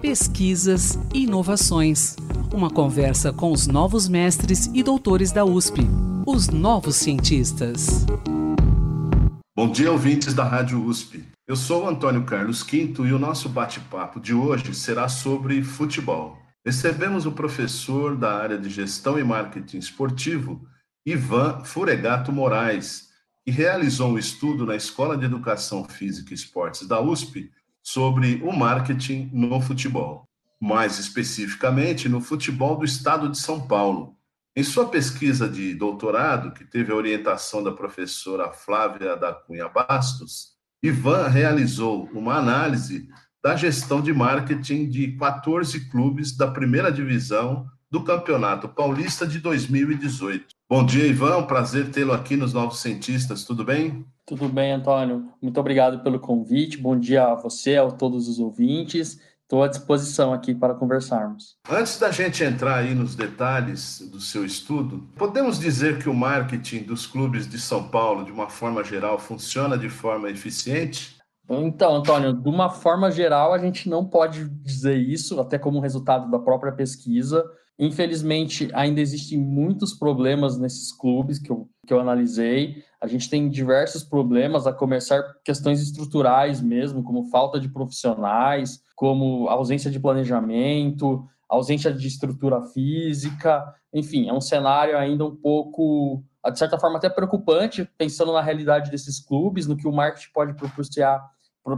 Pesquisas e inovações. Uma conversa com os novos mestres e doutores da USP, os novos cientistas. Bom dia, ouvintes da Rádio USP. Eu sou Antônio Carlos Quinto e o nosso bate-papo de hoje será sobre futebol. Recebemos o professor da área de gestão e marketing esportivo, Ivan Furegato Moraes, que realizou um estudo na Escola de Educação Física e Esportes da USP sobre o marketing no futebol, mais especificamente no futebol do estado de São Paulo. Em sua pesquisa de doutorado, que teve a orientação da professora Flávia da Cunha Bastos, Ivan realizou uma análise da gestão de marketing de 14 clubes da primeira divisão do Campeonato Paulista de 2018. Bom dia, Ivan. Prazer tê-lo aqui nos Novos Cientistas. Tudo bem? Tudo bem, Antônio. Muito obrigado pelo convite. Bom dia a você, a todos os ouvintes. Estou à disposição aqui para conversarmos. Antes da gente entrar aí nos detalhes do seu estudo, podemos dizer que o marketing dos clubes de São Paulo, de uma forma geral, funciona de forma eficiente? Então, Antônio, de uma forma geral, a gente não pode dizer isso, até como resultado da própria pesquisa. Infelizmente, ainda existem muitos problemas nesses clubes que eu, que eu analisei. A gente tem diversos problemas, a começar questões estruturais mesmo, como falta de profissionais, como ausência de planejamento, ausência de estrutura física. Enfim, é um cenário ainda um pouco, de certa forma, até preocupante, pensando na realidade desses clubes, no que o marketing pode proporcionar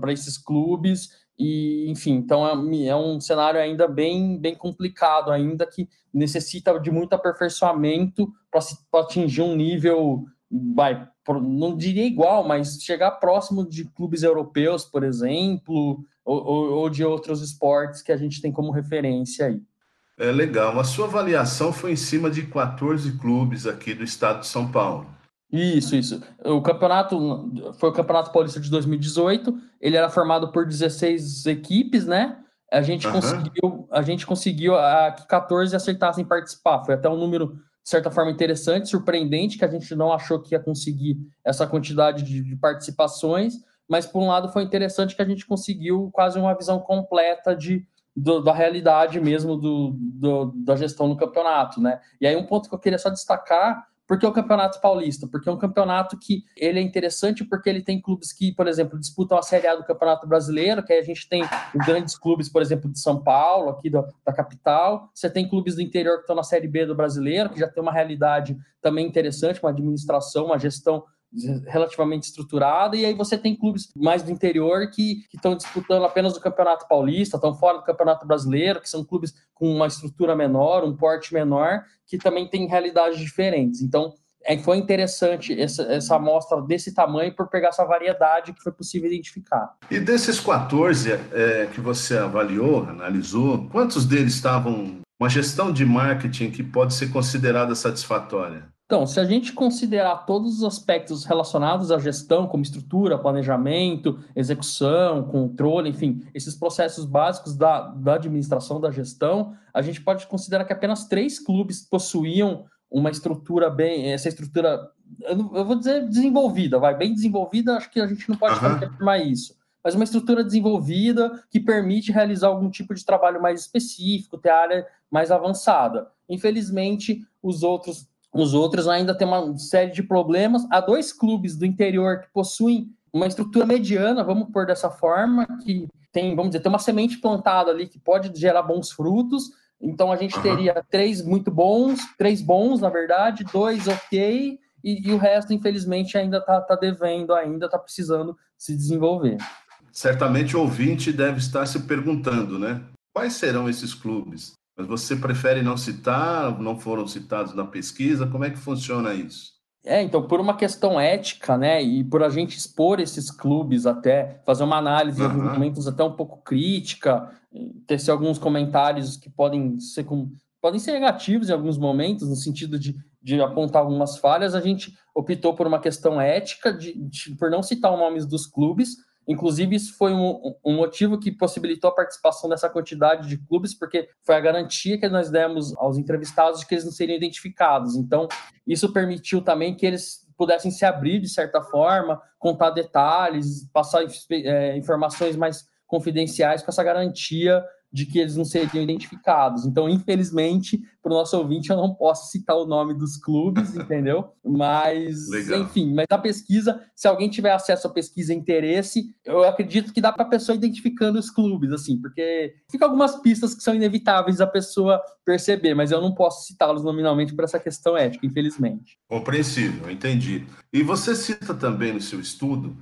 para esses clubes e, enfim, então é, é, um cenário ainda bem, bem complicado, ainda que necessita de muito aperfeiçoamento para atingir um nível, vai, não diria igual, mas chegar próximo de clubes europeus, por exemplo, ou, ou, ou de outros esportes que a gente tem como referência aí. É legal. A sua avaliação foi em cima de 14 clubes aqui do estado de São Paulo. Isso, isso. O campeonato foi o Campeonato Paulista de 2018. Ele era formado por 16 equipes, né? A gente uhum. conseguiu, a gente conseguiu a, que 14 aceitassem participar. Foi até um número de certa forma interessante, surpreendente, que a gente não achou que ia conseguir essa quantidade de, de participações, mas por um lado foi interessante que a gente conseguiu quase uma visão completa de, do, da realidade mesmo do, do, da gestão do campeonato, né? E aí um ponto que eu queria só destacar por que o Campeonato Paulista? Porque é um campeonato que ele é interessante porque ele tem clubes que, por exemplo, disputam a Série A do Campeonato Brasileiro, que a gente tem grandes clubes, por exemplo, de São Paulo, aqui da capital. Você tem clubes do interior que estão na Série B do Brasileiro, que já tem uma realidade também interessante, uma administração, uma gestão relativamente estruturada, e aí você tem clubes mais do interior que estão disputando apenas o Campeonato Paulista, estão fora do Campeonato Brasileiro, que são clubes com uma estrutura menor, um porte menor, que também têm realidades diferentes. Então, é, foi interessante essa, essa amostra desse tamanho por pegar essa variedade que foi possível identificar. E desses 14 é, que você avaliou, analisou, quantos deles estavam uma gestão de marketing que pode ser considerada satisfatória? Então, se a gente considerar todos os aspectos relacionados à gestão, como estrutura, planejamento, execução, controle, enfim, esses processos básicos da, da administração da gestão, a gente pode considerar que apenas três clubes possuíam uma estrutura bem, essa estrutura, eu, não, eu vou dizer desenvolvida, vai, bem desenvolvida, acho que a gente não pode uhum. afirmar isso, mas uma estrutura desenvolvida que permite realizar algum tipo de trabalho mais específico, ter área mais avançada. Infelizmente, os outros os outros ainda têm uma série de problemas. Há dois clubes do interior que possuem uma estrutura mediana, vamos pôr dessa forma, que tem, vamos dizer, tem uma semente plantada ali que pode gerar bons frutos. Então a gente teria três muito bons, três bons, na verdade, dois ok, e, e o resto, infelizmente, ainda está tá devendo, ainda está precisando se desenvolver. Certamente o ouvinte deve estar se perguntando, né? Quais serão esses clubes? Mas você prefere não citar, não foram citados na pesquisa? Como é que funciona isso? É, então, por uma questão ética, né, e por a gente expor esses clubes até, fazer uma análise uhum. em alguns momentos até um pouco crítica, tecer alguns comentários que podem ser, com, podem ser negativos em alguns momentos, no sentido de, de apontar algumas falhas, a gente optou por uma questão ética, de, de por não citar os nomes dos clubes, Inclusive, isso foi um, um, motivo que possibilitou a participação dessa quantidade de clubes, porque foi a garantia que nós demos aos entrevistados de que eles não seriam identificados. Então, isso permitiu também que eles pudessem se abrir de certa forma, contar detalhes, passar é, informações mais confidenciais com essa garantia de que eles não seriam identificados. Então, infelizmente, para o nosso ouvinte, eu não posso citar o nome dos clubes, entendeu? Mas, Legal. enfim, mas a pesquisa, se alguém tiver acesso à pesquisa e interesse, eu acredito que dá para a pessoa identificando os clubes, assim, porque fica algumas pistas que são inevitáveis a pessoa perceber, mas eu não posso citá-los nominalmente por essa questão ética, infelizmente. Compreensível, entendi. E você cita também no seu estudo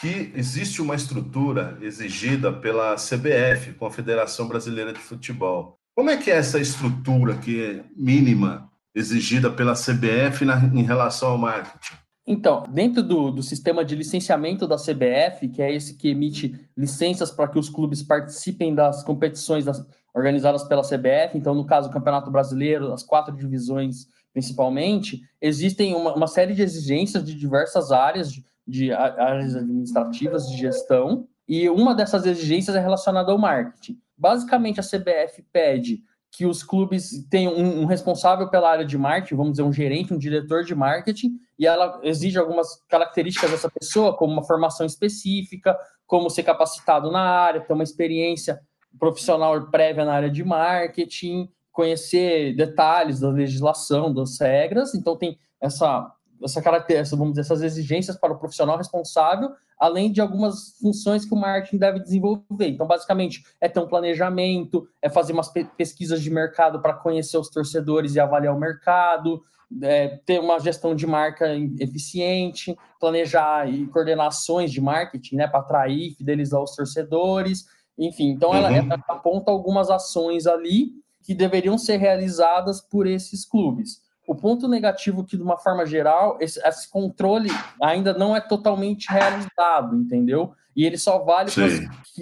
que existe uma estrutura exigida pela CBF, Confederação Brasileira de Futebol. Como é que é essa estrutura que é mínima exigida pela CBF na, em relação ao marketing? Então, dentro do, do, sistema de licenciamento da CBF, que é esse que emite licenças para que os clubes participem das competições das, organizadas pela CBF, então, no caso, o Campeonato Brasileiro, as quatro divisões principalmente, existem uma, uma série de exigências de diversas áreas, de, de áreas administrativas de gestão, e uma dessas exigências é relacionada ao marketing. Basicamente, a CBF pede que os clubes tenham um, um, responsável pela área de marketing, vamos dizer, um gerente, um diretor de marketing, e ela exige algumas características dessa pessoa, como uma formação específica, como ser capacitado na área, ter uma experiência profissional prévia na área de marketing, conhecer detalhes da legislação, das regras. Então, tem essa essa característica, vamos dizer, essas exigências para o profissional responsável, além de algumas funções que o marketing deve desenvolver. Então, basicamente, é ter um planejamento, é fazer umas pesquisas de mercado para conhecer os torcedores e avaliar o mercado, é, ter uma gestão de marca eficiente, planejar e coordenações de marketing, né, para atrair, fidelizar os torcedores, enfim. Então, uhum. ela, ela aponta algumas ações ali que deveriam ser realizadas por esses clubes. O ponto negativo que, de uma forma geral, esse, esse controle ainda não é totalmente realizado, entendeu? E ele só vale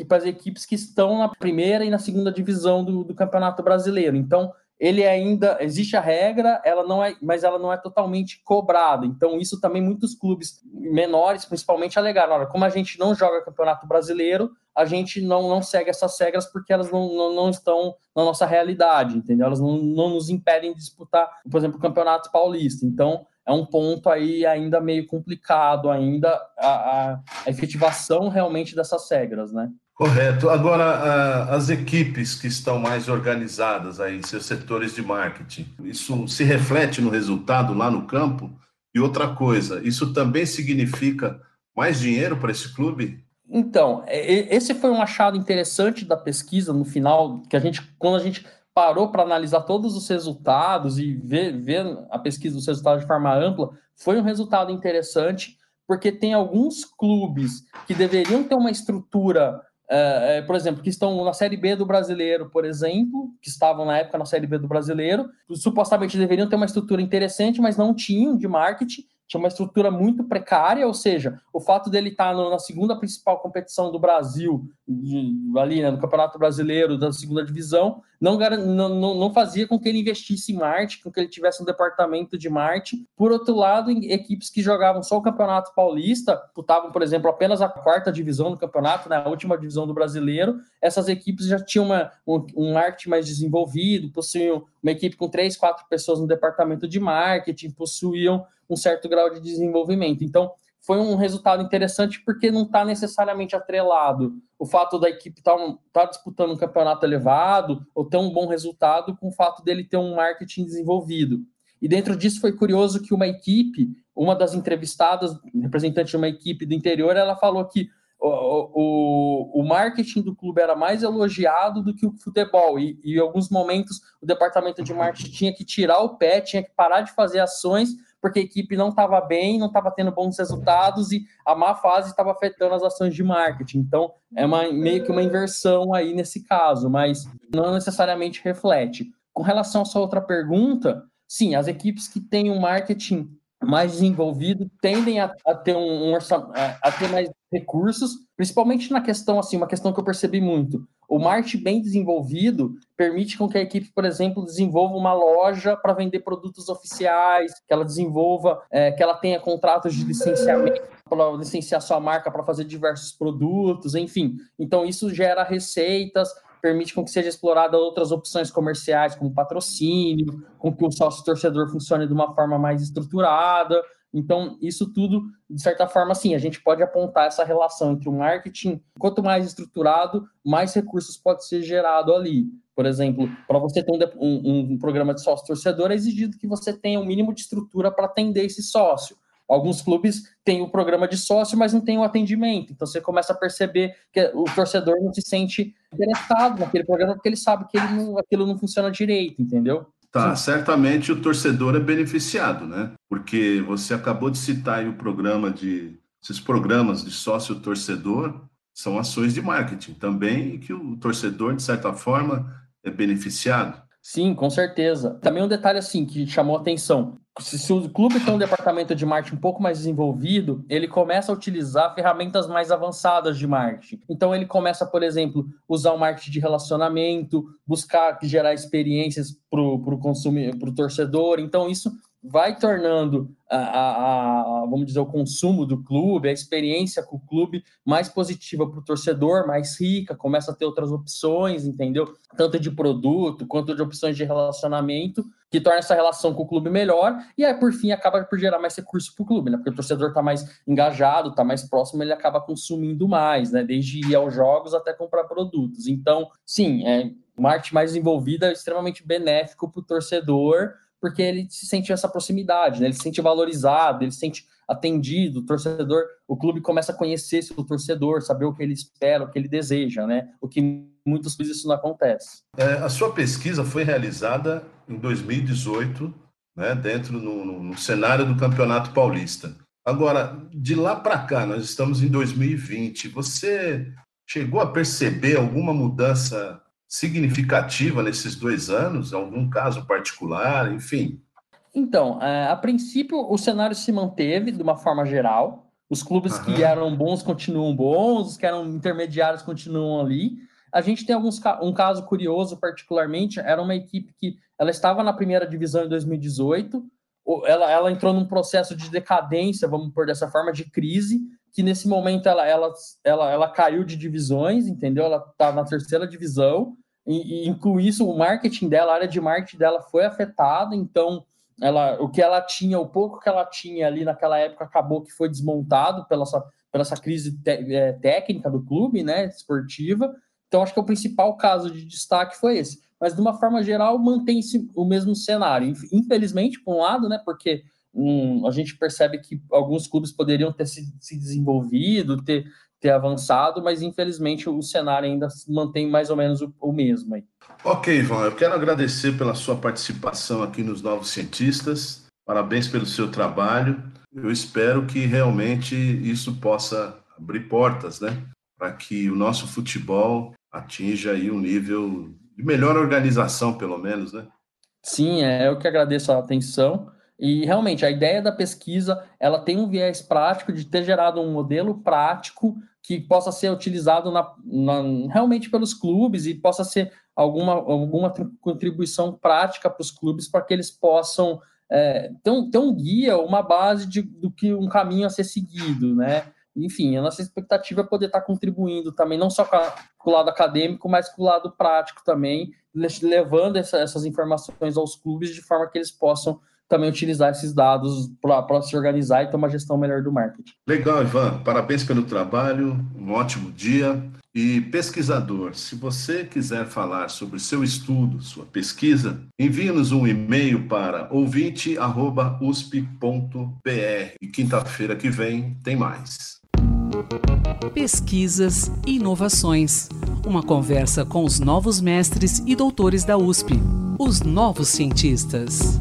para as equipes que estão na primeira e na segunda divisão do, do Campeonato Brasileiro. Então, ele ainda existe a regra, ela não é, mas ela não é totalmente cobrada. Então, isso também muitos clubes menores, principalmente, alegaram. Olha, como a gente não joga Campeonato Brasileiro, a gente não, não segue essas regras porque elas não, não, não estão na nossa realidade, entendeu? Elas não, não nos impedem de disputar, por exemplo, o Campeonato Paulista. Então, é um ponto aí ainda meio complicado ainda a, a, efetivação realmente dessas regras, né? Correto. Agora, as equipes que estão mais organizadas aí, seus setores de marketing, isso se reflete no resultado lá no campo? E outra coisa, isso também significa mais dinheiro para esse clube? Então, é, esse foi um achado interessante da pesquisa no final, que a gente, quando a gente parou para analisar todos os resultados e ver, ver a pesquisa dos resultados de forma ampla, foi um resultado interessante, porque tem alguns clubes que deveriam ter uma estrutura é, é, por exemplo, que estão na Série B do Brasileiro, por exemplo, que estavam na época na Série B do Brasileiro, supostamente deveriam ter uma estrutura interessante, mas não tinham de marketing, tinha uma estrutura muito precária, ou seja, o fato dele estar no, na segunda principal competição do Brasil, de, ali né, no Campeonato Brasileiro da segunda divisão, não, não, não fazia com que ele investisse em marketing, com que ele tivesse um departamento de marketing. Por outro lado, equipes que jogavam só o Campeonato Paulista, disputavam, por exemplo, apenas a quarta divisão do campeonato, né, a última divisão do Brasileiro, essas equipes já tinham uma, um, um mais desenvolvido, possuíam uma equipe com três, quatro pessoas no departamento de marketing, possuíam um certo grau de desenvolvimento. Então, foi um resultado interessante porque não está necessariamente atrelado o fato da equipe estar tá, tá disputando um campeonato elevado ou ter um bom resultado com o fato dele ter um marketing desenvolvido. E dentro disso foi curioso que uma equipe, uma das entrevistadas, representante de uma equipe do interior, ela falou que o, o, marketing do clube era mais elogiado do que o futebol. E, e em alguns momentos o departamento de marketing tinha que tirar o pé, tinha que parar de fazer ações porque a equipe não estava bem, não estava tendo bons resultados e a má fase estava afetando as ações de marketing. Então, é uma, meio que uma inversão aí nesse caso, mas não necessariamente reflete. Com relação à sua outra pergunta, sim, as equipes que têm um marketing mais desenvolvido tendem a, a ter um, um a ter mais recursos, principalmente na questão assim, uma questão que eu percebi muito. O marketing bem desenvolvido permite com que a equipe, por exemplo, desenvolva uma loja para vender produtos oficiais, que ela desenvolva, é, que ela tenha contratos de licenciamento para licenciar sua marca para fazer diversos produtos, enfim. Então isso gera receitas, permite com que seja explorada outras opções comerciais, como patrocínio, com que o sócio torcedor funcione de uma forma mais estruturada. Então, isso tudo, de certa forma, sim, a gente pode apontar essa relação entre o marketing, quanto mais estruturado, mais recursos pode ser gerado ali. Por exemplo, para você ter um, um, um, programa de sócio torcedor, é exigido que você tenha o um mínimo de estrutura para atender esse sócio. Alguns clubes têm o programa de sócio, mas não tem o atendimento. Então você começa a perceber que o torcedor não se sente interessado naquele programa porque ele sabe que ele não, aquilo não funciona direito, entendeu? Tá, Sim. certamente o torcedor é beneficiado, né? Porque você acabou de citar aí o programa de. Esses programas de sócio torcedor são ações de marketing também, e que o torcedor, de certa forma, é beneficiado. Sim, com certeza. Também um detalhe assim que chamou atenção. Se, o clube tem um departamento de marketing um pouco mais desenvolvido, ele começa a utilizar ferramentas mais avançadas de marketing. Então ele começa, por exemplo, usar o marketing de relacionamento, buscar gerar experiências para o consumidor, para o torcedor. Então isso vai tornando a, a, a, vamos dizer, o consumo do clube, a experiência com o clube mais positiva para o torcedor, mais rica, começa a ter outras opções, entendeu? Tanto de produto quanto de opções de relacionamento, que torna essa relação com o clube melhor, e aí, por fim, acaba por gerar mais recursos para o clube, né? Porque o torcedor está mais engajado, está mais próximo, ele acaba consumindo mais, né? Desde ir aos jogos até comprar produtos. Então, sim, é, marketing mais envolvida extremamente benéfico para o torcedor, porque ele se sente essa proximidade, né? ele se sente valorizado, ele se sente atendido, o torcedor, o clube começa a conhecer seu torcedor, saber o que ele espera, o que ele deseja, né? O que muitas vezes isso não acontece. É, a sua pesquisa foi realizada em 2018, né, dentro no, no, no cenário do Campeonato Paulista. Agora, de lá para cá, nós estamos em 2020. Você chegou a perceber alguma mudança significativa nesses dois anos? Algum caso particular, enfim? Então, é, a princípio, o cenário se manteve de uma forma geral. Os clubes uhum. que eram bons continuam bons, os que eram intermediários continuam ali. A gente tem alguns, um caso curioso, particularmente, era uma equipe que ela estava na primeira divisão em 2018, ela, ela entrou num processo de decadência, vamos por dessa forma, de crise, que nesse momento ela, ela, ela, ela caiu de divisões, entendeu? Ela está na terceira divisão, e, com isso o marketing dela, a área de marketing dela foi afetada, então ela, o que ela tinha, o pouco que ela tinha ali naquela época acabou que foi desmontado pela essa, pela essa crise te, é, técnica do clube, né, esportiva. Então acho que o principal caso de destaque foi esse. Mas de uma forma geral mantém-se o mesmo cenário. Infelizmente, por um lado, né, porque hum, a gente percebe que alguns clubes poderiam ter se, se desenvolvido, ter ter avançado, mas infelizmente o cenário ainda mantém mais ou menos o, o mesmo. Aí. Ok, Ivan, eu quero agradecer pela sua participação aqui nos Novos Cientistas. Parabéns pelo seu trabalho. Eu espero que realmente isso possa abrir portas, né, para que o nosso futebol atinja aí um nível de melhor organização, pelo menos, né? Sim, é eu que agradeço a atenção. E realmente a ideia da pesquisa ela tem um viés prático de ter gerado um modelo prático que possa ser utilizado na, na, realmente pelos clubes e possa ser alguma, alguma contribuição prática para os clubes para que eles possam é, ter, um, ter um guia, uma base de, do que um caminho a ser seguido, né? Enfim, a nossa expectativa é poder estar contribuindo também, não só com, o lado acadêmico, mas com o lado prático também, levando essa, essas informações aos clubes de forma que eles possam também utilizar esses dados para se organizar e ter uma gestão melhor do marketing. Legal, Ivan. Parabéns pelo trabalho, um ótimo dia. E pesquisador, se você quiser falar sobre seu estudo, sua pesquisa, envie-nos um e-mail para ouvinte@usp.br. E quinta-feira que vem tem mais. Pesquisas e inovações. Uma conversa com os novos mestres e doutores da USP, os novos cientistas.